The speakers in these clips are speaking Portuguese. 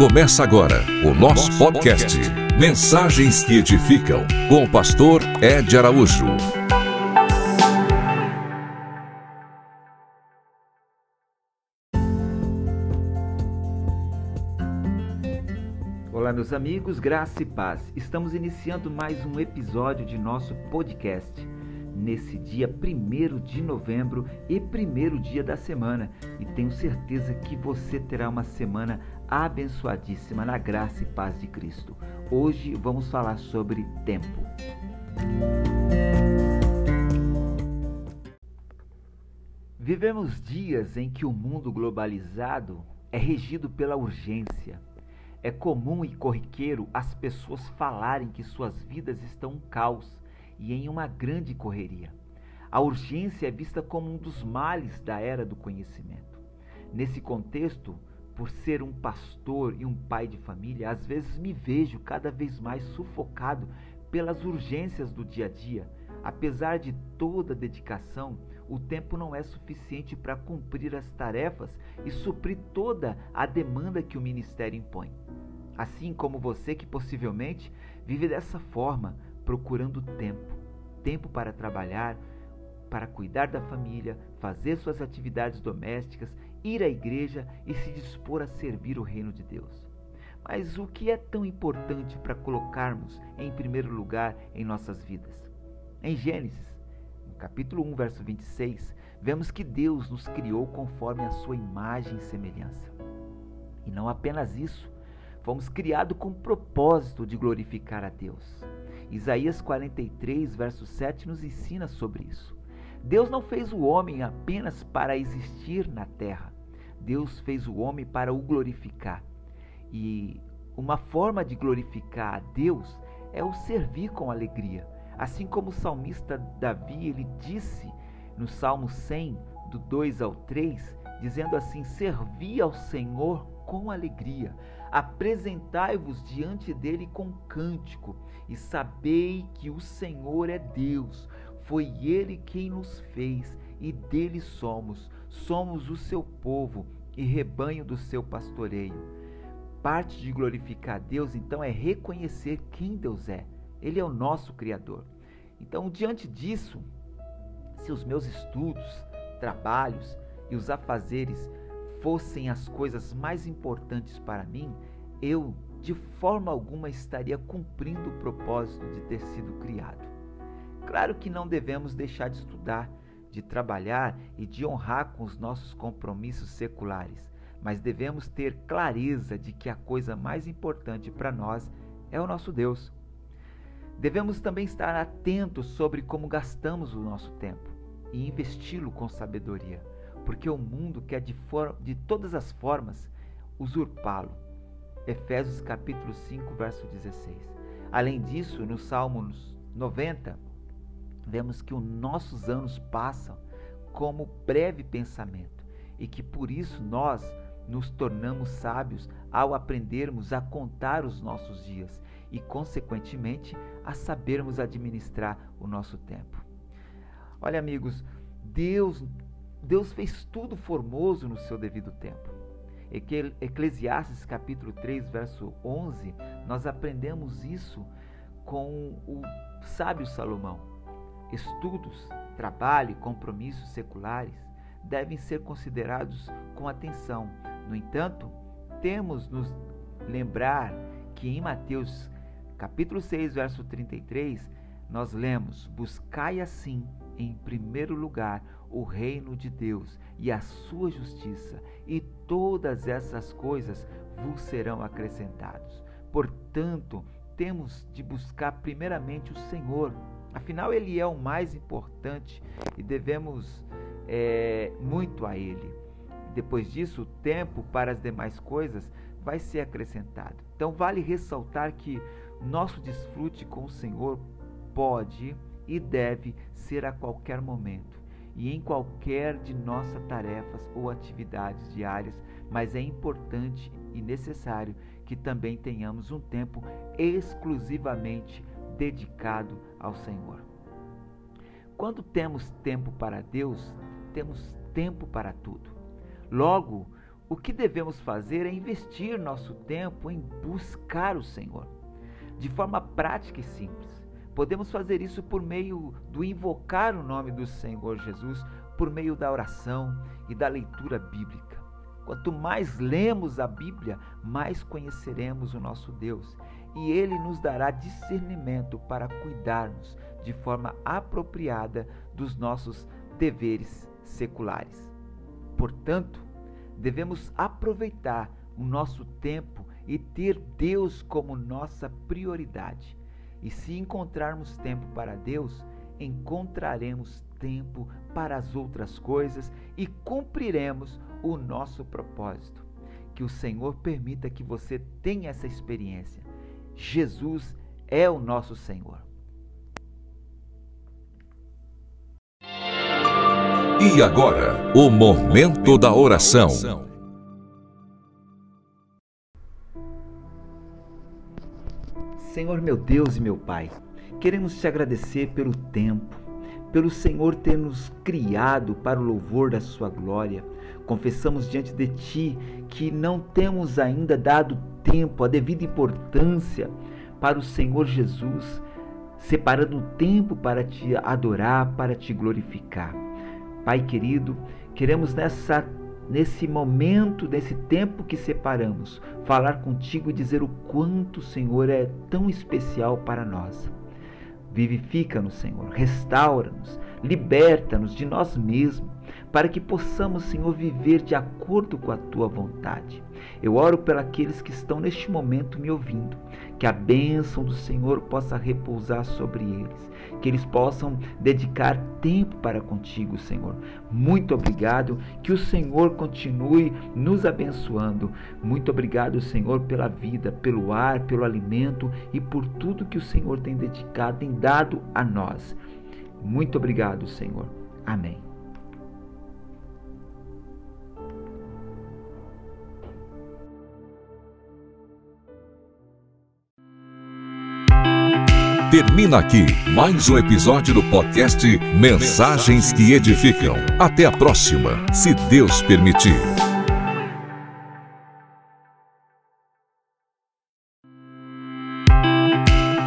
Começa agora o nosso podcast Mensagens que Edificam, com o pastor Ed Araújo. Olá, meus amigos, graça e paz. Estamos iniciando mais um episódio de nosso podcast nesse dia 1 de novembro e primeiro dia da semana. E tenho certeza que você terá uma semana abençoadíssima na graça e paz de Cristo. Hoje vamos falar sobre tempo. Vivemos dias em que o mundo globalizado é regido pela urgência. É comum e corriqueiro as pessoas falarem que suas vidas estão um caos e em uma grande correria. A urgência é vista como um dos males da era do conhecimento. Nesse contexto, por ser um pastor e um pai de família, às vezes me vejo cada vez mais sufocado pelas urgências do dia a dia. Apesar de toda a dedicação, o tempo não é suficiente para cumprir as tarefas e suprir toda a demanda que o ministério impõe. Assim como você que possivelmente vive dessa forma, procurando tempo. Tempo para trabalhar, para cuidar da família, fazer suas atividades domésticas, ir à igreja e se dispor a servir o reino de Deus. Mas o que é tão importante para colocarmos em primeiro lugar em nossas vidas? Em Gênesis, no capítulo 1, verso 26, vemos que Deus nos criou conforme a sua imagem e semelhança. E não apenas isso, fomos criados com o propósito de glorificar a Deus. Isaías 43, verso 7 nos ensina sobre isso. Deus não fez o homem apenas para existir na terra. Deus fez o homem para o glorificar. E uma forma de glorificar a Deus é o servir com alegria. Assim como o salmista Davi, ele disse no Salmo 100, do 2 ao 3, dizendo assim: Servi ao Senhor com alegria, apresentai-vos diante dele com cântico, e sabei que o Senhor é Deus. Foi ele quem nos fez e dele somos. Somos o seu povo e rebanho do seu pastoreio. Parte de glorificar Deus, então, é reconhecer quem Deus é. Ele é o nosso Criador. Então, diante disso, se os meus estudos, trabalhos e os afazeres fossem as coisas mais importantes para mim, eu de forma alguma estaria cumprindo o propósito de ter sido criado. Claro que não devemos deixar de estudar, de trabalhar e de honrar com os nossos compromissos seculares, mas devemos ter clareza de que a coisa mais importante para nós é o nosso Deus. Devemos também estar atentos sobre como gastamos o nosso tempo e investi-lo com sabedoria, porque o mundo quer de, de todas as formas usurpá-lo Efésios capítulo 5, verso 16. Além disso, no Salmos 90, vemos que os nossos anos passam como breve pensamento e que por isso nós nos tornamos sábios ao aprendermos a contar os nossos dias e, consequentemente, a sabermos administrar o nosso tempo. Olha, amigos, Deus, Deus fez tudo formoso no seu devido tempo. Eclesiastes capítulo 3, verso 11, nós aprendemos isso com o sábio Salomão. Estudos, trabalho e compromissos seculares devem ser considerados com atenção. No entanto, temos nos lembrar que em Mateus capítulo 6, verso 33, nós lemos: Buscai assim, em primeiro lugar, o reino de Deus e a sua justiça, e todas essas coisas vos serão acrescentados. Portanto, temos de buscar primeiramente o Senhor. Afinal, Ele é o mais importante e devemos é, muito a Ele. Depois disso, o tempo para as demais coisas vai ser acrescentado. Então, vale ressaltar que nosso desfrute com o Senhor pode e deve ser a qualquer momento e em qualquer de nossas tarefas ou atividades diárias, mas é importante e necessário que também tenhamos um tempo exclusivamente dedicado ao Senhor. Quando temos tempo para Deus, temos tempo para tudo. Logo, o que devemos fazer é investir nosso tempo em buscar o Senhor, de forma prática e simples. Podemos fazer isso por meio do invocar o nome do Senhor Jesus, por meio da oração e da leitura bíblica. Quanto mais lemos a Bíblia, mais conheceremos o nosso Deus e ele nos dará discernimento para cuidarmos de forma apropriada dos nossos deveres seculares. Portanto, devemos aproveitar o nosso tempo e ter Deus como nossa prioridade. E se encontrarmos tempo para Deus, encontraremos tempo para as outras coisas e cumpriremos o nosso propósito. Que o Senhor permita que você tenha essa experiência. Jesus é o nosso Senhor. E agora, o momento da oração. Senhor meu Deus e meu Pai, queremos te agradecer pelo tempo, pelo Senhor ter nos criado para o louvor da Sua glória. Confessamos diante de Ti que não temos ainda dado tempo, a devida importância para o Senhor Jesus, separando tempo para te adorar, para te glorificar. Pai querido, queremos nessa nesse momento, nesse tempo que separamos, falar contigo e dizer o quanto o Senhor é tão especial para nós. Vivifica-nos, Senhor, restaura-nos, liberta-nos de nós mesmos, para que possamos, Senhor, viver de acordo com a tua vontade. Eu oro por aqueles que estão neste momento me ouvindo, que a bênção do Senhor possa repousar sobre eles, que eles possam dedicar tempo para contigo, Senhor. Muito obrigado, que o Senhor continue nos abençoando. Muito obrigado, Senhor, pela vida, pelo ar, pelo alimento e por tudo que o Senhor tem dedicado, tem dado a nós. Muito obrigado, Senhor. Amém. Termina aqui mais um episódio do podcast Mensagens que Edificam. Até a próxima, se Deus permitir.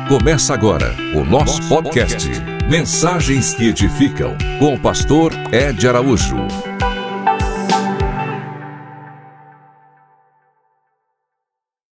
Começa agora o nosso podcast Mensagens que Edificam com o pastor Ed Araújo.